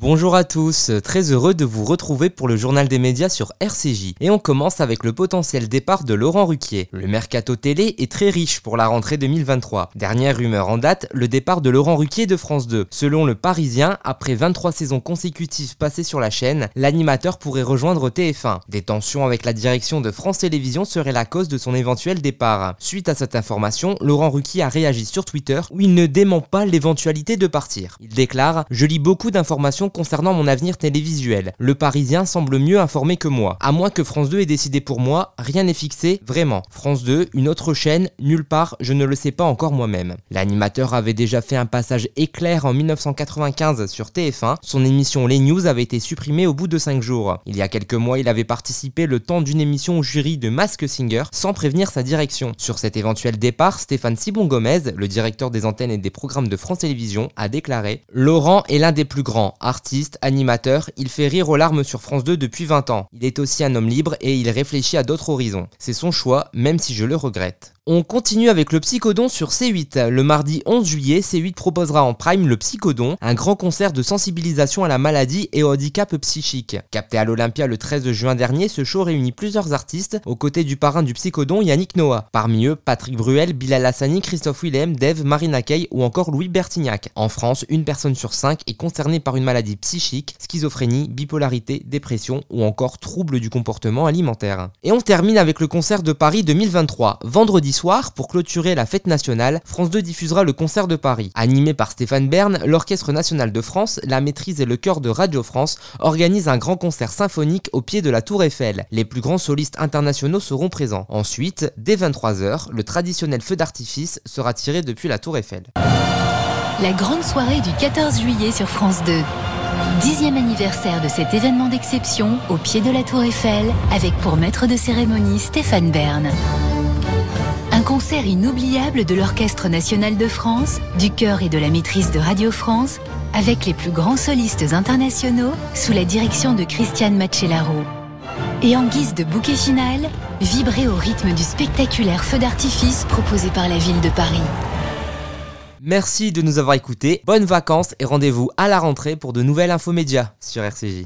Bonjour à tous, très heureux de vous retrouver pour le journal des médias sur RCJ. Et on commence avec le potentiel départ de Laurent Ruquier. Le mercato télé est très riche pour la rentrée 2023. Dernière rumeur en date, le départ de Laurent Ruquier de France 2. Selon le Parisien, après 23 saisons consécutives passées sur la chaîne, l'animateur pourrait rejoindre TF1. Des tensions avec la direction de France Télévisions seraient la cause de son éventuel départ. Suite à cette information, Laurent Ruquier a réagi sur Twitter où il ne dément pas l'éventualité de partir. Il déclare « Je lis beaucoup d'informations concernant mon avenir télévisuel. Le Parisien semble mieux informé que moi. À moins que France 2 ait décidé pour moi, rien n'est fixé, vraiment. France 2, une autre chaîne, nulle part, je ne le sais pas encore moi-même. L'animateur avait déjà fait un passage éclair en 1995 sur TF1. Son émission Les News avait été supprimée au bout de 5 jours. Il y a quelques mois, il avait participé le temps d'une émission au jury de Mask Singer sans prévenir sa direction. Sur cet éventuel départ, Stéphane Sibon Gomez, le directeur des antennes et des programmes de France Télévisions, a déclaré Laurent est l'un des plus grands, artiste, animateur, il fait rire aux larmes sur France 2 depuis 20 ans. Il est aussi un homme libre et il réfléchit à d'autres horizons. C'est son choix, même si je le regrette. On continue avec le Psychodon sur C8. Le mardi 11 juillet, C8 proposera en prime le Psychodon, un grand concert de sensibilisation à la maladie et au handicap psychique. Capté à l'Olympia le 13 juin dernier, ce show réunit plusieurs artistes aux côtés du parrain du Psychodon Yannick Noah. Parmi eux, Patrick Bruel, Bilal Hassani, Christophe Willem, Dave, Marina Kay ou encore Louis Bertignac. En France, une personne sur cinq est concernée par une maladie psychique, schizophrénie, bipolarité, dépression ou encore troubles du comportement alimentaire. Et on termine avec le concert de Paris 2023. Vendredi soir, pour clôturer la fête nationale, France 2 diffusera le concert de Paris. Animé par Stéphane Bern, l'Orchestre national de France, la maîtrise et le chœur de Radio France organisent un grand concert symphonique au pied de la Tour Eiffel. Les plus grands solistes internationaux seront présents. Ensuite, dès 23h, le traditionnel feu d'artifice sera tiré depuis la Tour Eiffel. La grande soirée du 14 juillet sur France 2. Dixième anniversaire de cet événement d'exception au pied de la Tour Eiffel avec pour maître de cérémonie Stéphane Bern. Concert inoubliable de l'Orchestre national de France, du chœur et de la maîtrise de Radio France, avec les plus grands solistes internationaux sous la direction de Christiane Macellaro. Et en guise de bouquet final, vibrez au rythme du spectaculaire feu d'artifice proposé par la ville de Paris. Merci de nous avoir écoutés, bonnes vacances et rendez-vous à la rentrée pour de nouvelles infomédias sur RCJ.